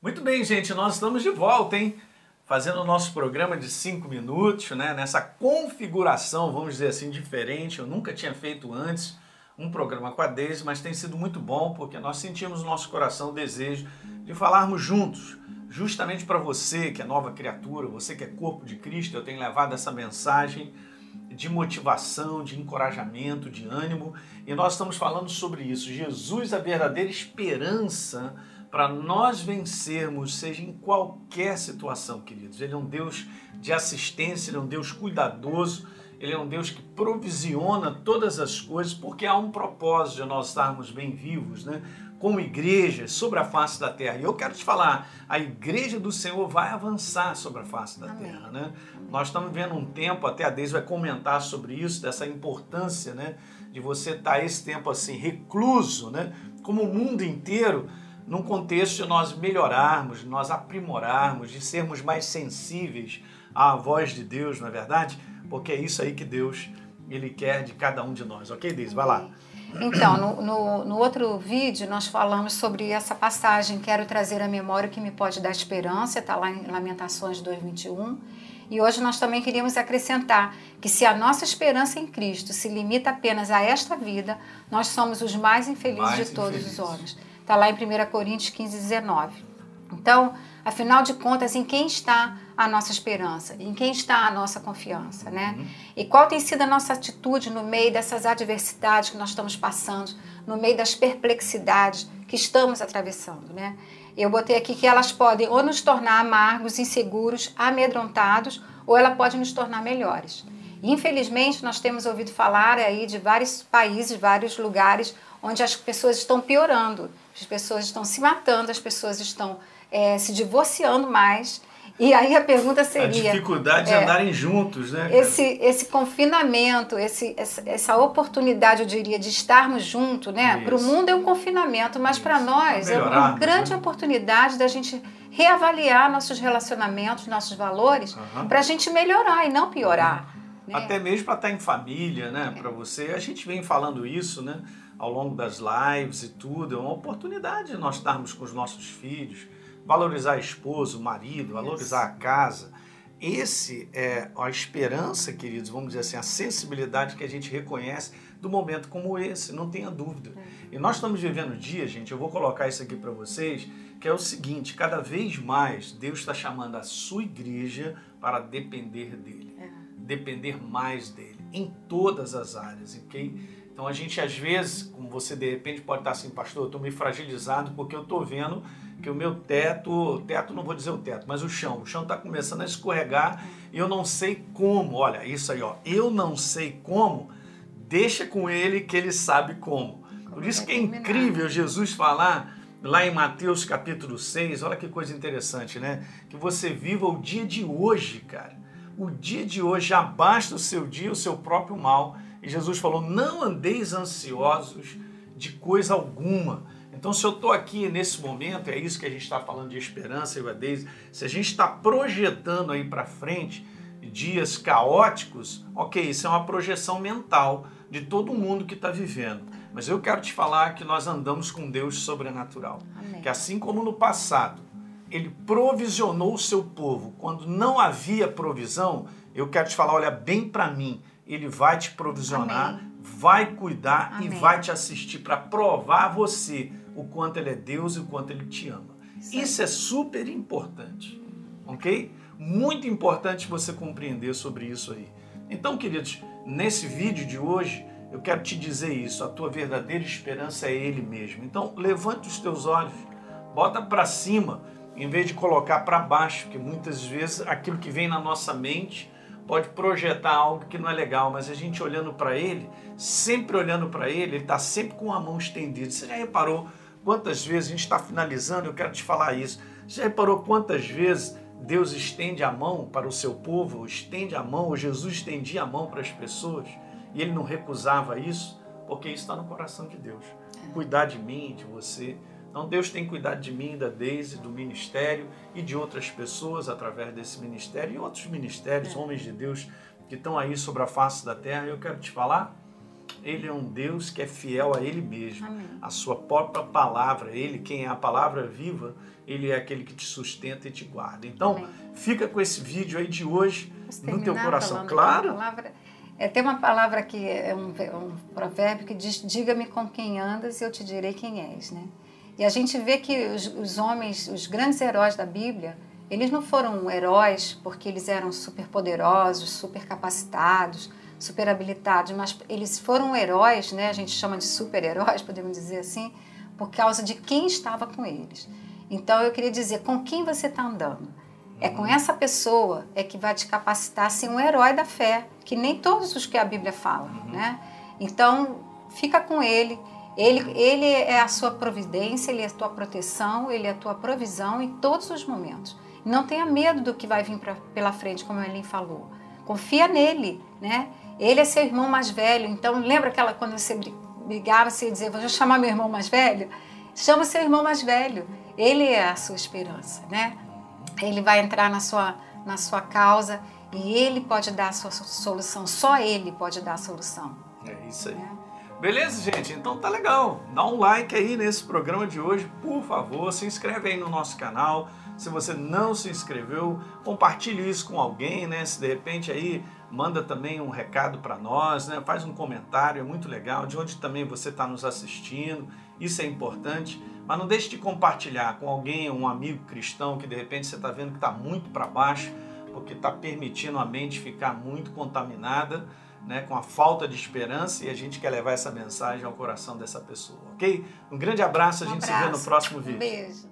Muito bem, gente, nós estamos de volta, hein? Fazendo o nosso programa de cinco minutos, né? Nessa configuração, vamos dizer assim, diferente. Eu nunca tinha feito antes um programa com a Deise, mas tem sido muito bom porque nós sentimos no nosso coração o desejo de falarmos juntos. Justamente para você que é nova criatura, você que é corpo de Cristo, eu tenho levado essa mensagem de motivação, de encorajamento, de ânimo, e nós estamos falando sobre isso. Jesus, a verdadeira esperança para nós vencermos, seja em qualquer situação, queridos. Ele é um Deus de assistência, ele é um Deus cuidadoso, ele é um Deus que provisiona todas as coisas, porque há um propósito de nós estarmos bem vivos, né? Como igreja sobre a face da terra. E eu quero te falar, a igreja do Senhor vai avançar sobre a face da Amém. terra, né? Nós estamos vendo um tempo, até a Deise vai comentar sobre isso, dessa importância, né? De você estar esse tempo assim, recluso, né? Como o mundo inteiro num contexto de nós melhorarmos, nós aprimorarmos, de sermos mais sensíveis à voz de Deus, não é verdade? Porque é isso aí que Deus ele quer de cada um de nós. Ok, Deise? Vai lá. Então, no, no, no, outro vídeo, nós falamos sobre essa passagem, quero trazer a memória que me pode dar esperança, está lá em Lamentações 2,21. E hoje nós também queríamos acrescentar que se a nossa esperança em Cristo se limita apenas a esta vida, nós somos os mais infelizes mais de todos infelizes. os homens. Está lá em 1 Coríntios 15, 19. Então, afinal de contas, em quem está a nossa esperança? Em quem está a nossa confiança, né? Uhum. E qual tem sido a nossa atitude no meio dessas adversidades que nós estamos passando, no meio das perplexidades que estamos atravessando, né? Eu botei aqui que elas podem ou nos tornar amargos, inseguros, amedrontados, ou ela pode nos tornar melhores. Infelizmente, nós temos ouvido falar aí de vários países, vários lugares onde as pessoas estão piorando, as pessoas estão se matando, as pessoas estão é, se divorciando mais. E aí a pergunta seria... A dificuldade é, de andarem juntos, né? Esse, esse confinamento, esse, essa, essa oportunidade, eu diria, de estarmos juntos, né? Para o mundo é um confinamento, mas para nós é uma grande né? oportunidade da gente reavaliar nossos relacionamentos, nossos valores, uhum. para a gente melhorar e não piorar. Né? Até mesmo para estar em família, né? Para você. A gente vem falando isso, né? ao longo das lives e tudo. É uma oportunidade de nós estarmos com os nossos filhos, valorizar a esposa, o marido, valorizar a casa. Esse é a esperança, queridos, vamos dizer assim, a sensibilidade que a gente reconhece do momento como esse, não tenha dúvida. É. E nós estamos vivendo dias, gente, eu vou colocar isso aqui para vocês, que é o seguinte: cada vez mais Deus está chamando a sua igreja para depender dele, é. Depender mais dele, em todas as áreas, ok? Então a gente às vezes, como você de repente pode estar assim, pastor, eu estou meio fragilizado porque eu estou vendo que o meu teto, teto não vou dizer o teto, mas o chão, o chão está começando a escorregar e eu não sei como. Olha, isso aí, ó, eu não sei como, deixa com ele que ele sabe como. Por isso que é incrível Jesus falar lá em Mateus capítulo 6, olha que coisa interessante, né? Que você viva o dia de hoje, cara. O dia de hoje já basta o seu dia, o seu próprio mal e Jesus falou: não andeis ansiosos de coisa alguma. Então, se eu estou aqui nesse momento, é isso que a gente está falando de esperança, eu e se a gente está projetando aí para frente dias caóticos, ok, isso é uma projeção mental de todo mundo que está vivendo. Mas eu quero te falar que nós andamos com Deus sobrenatural. Amém. Que assim como no passado, ele provisionou o seu povo quando não havia provisão, eu quero te falar, olha bem para mim, ele vai te provisionar, Amém. vai cuidar Amém. e vai te assistir para provar a você o quanto ele é Deus e o quanto ele te ama. Isso, Isso é super importante, ok? Muito importante você compreender sobre isso aí. Então, queridos, nesse vídeo de hoje, eu quero te dizer isso: a tua verdadeira esperança é Ele mesmo. Então, levante os teus olhos, bota para cima, em vez de colocar para baixo, porque muitas vezes aquilo que vem na nossa mente pode projetar algo que não é legal, mas a gente olhando para ele, sempre olhando para ele, ele está sempre com a mão estendida. Você já reparou quantas vezes, a gente está finalizando, eu quero te falar isso, você já reparou quantas vezes Deus estende a mão para o seu povo, estende a mão, ou Jesus estendia a mão para as pessoas, e ele não recusava isso, porque isso está no coração de Deus. Cuidar de mim, de você, então Deus tem cuidado de mim, da Deise, do ministério e de outras pessoas através desse ministério e outros ministérios, é. homens de Deus que estão aí sobre a face da terra. Eu quero te falar, ele é um Deus que é fiel a Ele mesmo, Amém. a sua própria palavra, Ele quem é a palavra viva, Ele é aquele que te sustenta e te guarda. Então, Amém. fica com esse vídeo aí de hoje no teu coração. Claro. Palavra, é, tem uma palavra que é um, um provérbio que diz: Diga-me com quem andas e eu te direi quem és, né? E a gente vê que os, os homens, os grandes heróis da Bíblia, eles não foram heróis porque eles eram super poderosos, super capacitados, super habilitados, mas eles foram heróis, né? A gente chama de super-heróis, podemos dizer assim, por causa de quem estava com eles. Então eu queria dizer, com quem você está andando? É com essa pessoa é que vai te capacitar a ser um herói da fé, que nem todos os que a Bíblia fala, uhum. né? Então fica com ele. Ele, ele é a sua providência, ele é a tua proteção, ele é a tua provisão em todos os momentos. Não tenha medo do que vai vir pra, pela frente, como a Ellen falou. Confia nele, né? Ele é seu irmão mais velho. Então lembra aquela quando você brigava, você dizia, vou chamar meu irmão mais velho? Chama seu irmão mais velho. Ele é a sua esperança, né? Ele vai entrar na sua, na sua causa e ele pode dar a sua solução. Só ele pode dar a solução. É isso aí. É. Beleza, gente? Então tá legal. Dá um like aí nesse programa de hoje, por favor. Se inscreve aí no nosso canal. Se você não se inscreveu, compartilhe isso com alguém, né? Se de repente aí manda também um recado para nós, né? Faz um comentário, é muito legal. De onde também você está nos assistindo, isso é importante. Mas não deixe de compartilhar com alguém, um amigo cristão que de repente você está vendo que está muito para baixo, porque está permitindo a mente ficar muito contaminada. Né, com a falta de esperança e a gente quer levar essa mensagem ao coração dessa pessoa, ok? Um grande abraço, a um gente abraço. se vê no próximo vídeo. Um beijo.